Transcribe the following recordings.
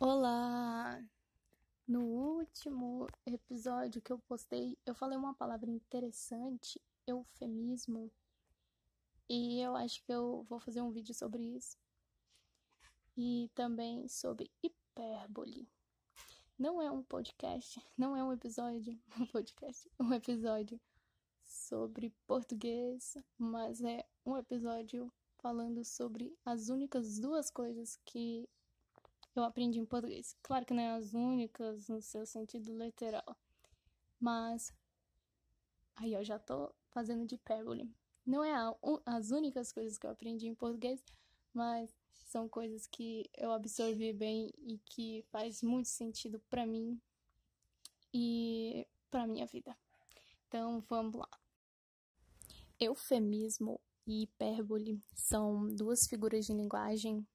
Olá! No último episódio que eu postei, eu falei uma palavra interessante, eufemismo, e eu acho que eu vou fazer um vídeo sobre isso. E também sobre hipérbole. Não é um podcast, não é um episódio, um podcast, um episódio sobre português, mas é um episódio falando sobre as únicas duas coisas que eu aprendi em português. Claro que não é as únicas no seu sentido literal, mas aí eu já tô fazendo de hipérbole. Não é a, as únicas coisas que eu aprendi em português, mas são coisas que eu absorvi bem e que faz muito sentido para mim e para minha vida. Então, vamos lá. Eufemismo e hipérbole são duas figuras de linguagem.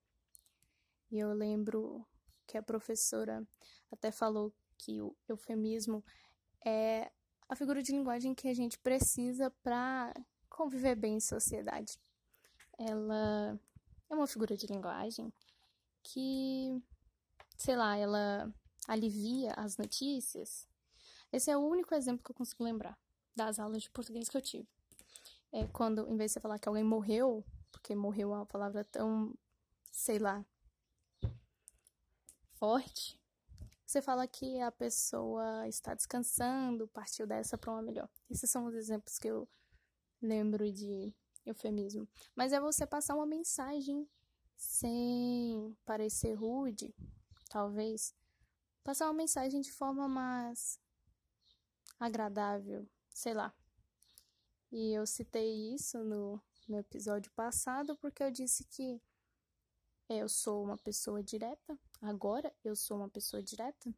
E eu lembro que a professora até falou que o eufemismo é a figura de linguagem que a gente precisa para conviver bem em sociedade. Ela é uma figura de linguagem que, sei lá, ela alivia as notícias. Esse é o único exemplo que eu consigo lembrar das aulas de português que eu tive é quando, em vez de você falar que alguém morreu, porque morreu é uma palavra tão, sei lá, forte, você fala que a pessoa está descansando, partiu dessa para uma melhor. Esses são os exemplos que eu lembro de eufemismo. Mas é você passar uma mensagem sem parecer rude, talvez. Passar uma mensagem de forma mais agradável, sei lá. E eu citei isso no, no episódio passado porque eu disse que eu sou uma pessoa direta. Agora eu sou uma pessoa direta.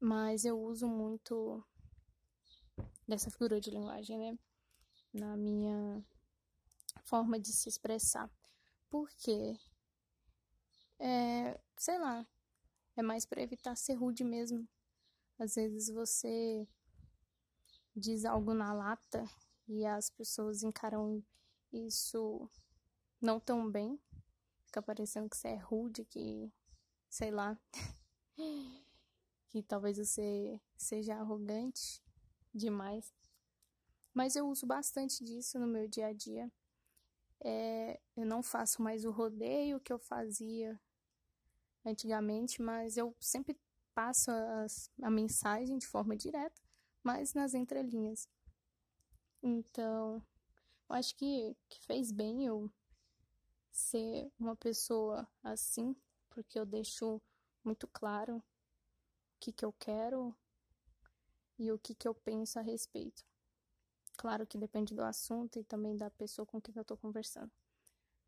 Mas eu uso muito dessa figura de linguagem, né? Na minha forma de se expressar. Porque, é, sei lá, é mais para evitar ser rude mesmo. Às vezes você diz algo na lata e as pessoas encaram isso não tão bem. Fica parecendo que você é rude, que sei lá, que talvez você seja arrogante demais. Mas eu uso bastante disso no meu dia a dia. É, eu não faço mais o rodeio que eu fazia antigamente, mas eu sempre passo as, a mensagem de forma direta mas nas entrelinhas. Então, eu acho que, que fez bem eu ser uma pessoa assim, porque eu deixo muito claro o que, que eu quero e o que, que eu penso a respeito. Claro que depende do assunto e também da pessoa com quem eu tô conversando.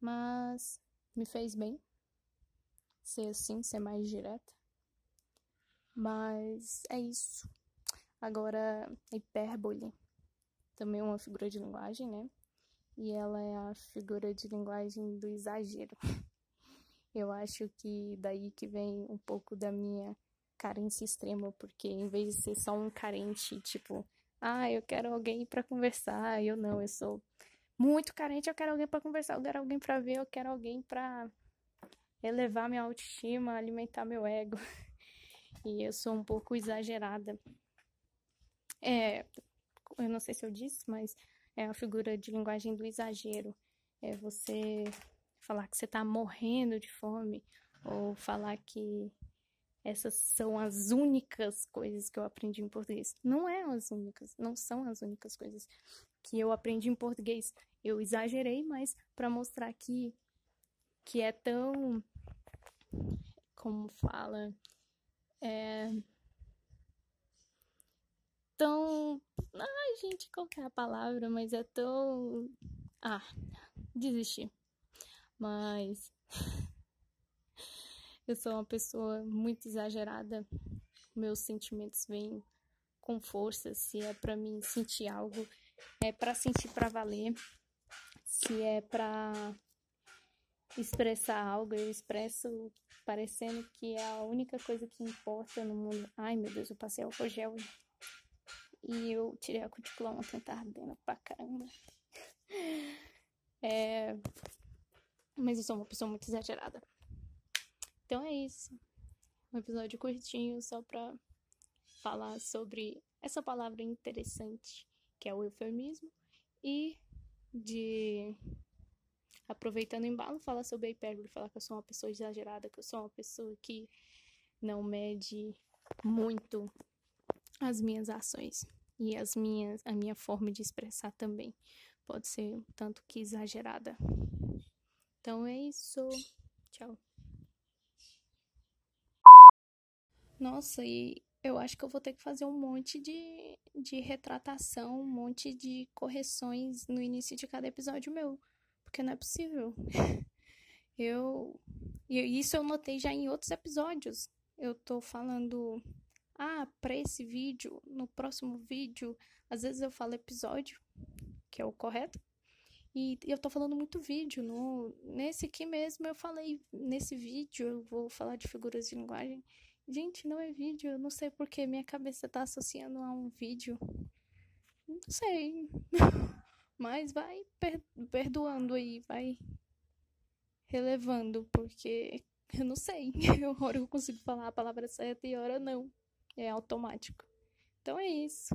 Mas me fez bem ser assim, ser mais direta. Mas é isso. Agora, hipérbole também uma figura de linguagem, né? E ela é a figura de linguagem do exagero. Eu acho que daí que vem um pouco da minha carência extrema, porque em vez de ser só um carente, tipo, ah, eu quero alguém para conversar, eu não, eu sou muito carente, eu quero alguém para conversar, eu quero alguém para ver, eu quero alguém para elevar minha autoestima, alimentar meu ego. E eu sou um pouco exagerada é, eu não sei se eu disse, mas é a figura de linguagem do exagero. É você falar que você tá morrendo de fome, ou falar que essas são as únicas coisas que eu aprendi em português. Não é as únicas, não são as únicas coisas que eu aprendi em português. Eu exagerei, mas para mostrar que que é tão como fala é tão. Ai, gente, qual é a palavra? Mas é tão. Ah, desisti. Mas. Eu sou uma pessoa muito exagerada. Meus sentimentos vêm com força. Se é para mim sentir algo, é para sentir para valer. Se é para expressar algo, eu expresso parecendo que é a única coisa que importa no mundo. Ai, meu Deus, eu passei álcool gel. E eu tirei a cutícula ontem, tá ardendo pra caramba. É... Mas eu sou uma pessoa muito exagerada. Então é isso. Um episódio curtinho só pra falar sobre essa palavra interessante que é o eufemismo e de aproveitando o embalo, falar sobre a hipérbole, falar que eu sou uma pessoa exagerada, que eu sou uma pessoa que não mede muito as minhas ações e as minhas a minha forma de expressar também pode ser tanto que exagerada. Então é isso. Tchau. Nossa, e eu acho que eu vou ter que fazer um monte de, de retratação, um monte de correções no início de cada episódio meu. Porque não é possível. eu. E isso eu notei já em outros episódios. Eu tô falando. Ah, pra esse vídeo, no próximo vídeo, às vezes eu falo episódio, que é o correto. E eu tô falando muito vídeo. No, nesse aqui mesmo eu falei, nesse vídeo eu vou falar de figuras de linguagem. Gente, não é vídeo, eu não sei porque minha cabeça tá associando a um vídeo. Não sei. Mas vai per perdoando aí, vai relevando, porque eu não sei. Hora eu consigo falar a palavra certa e hora não. É automático. Então é isso.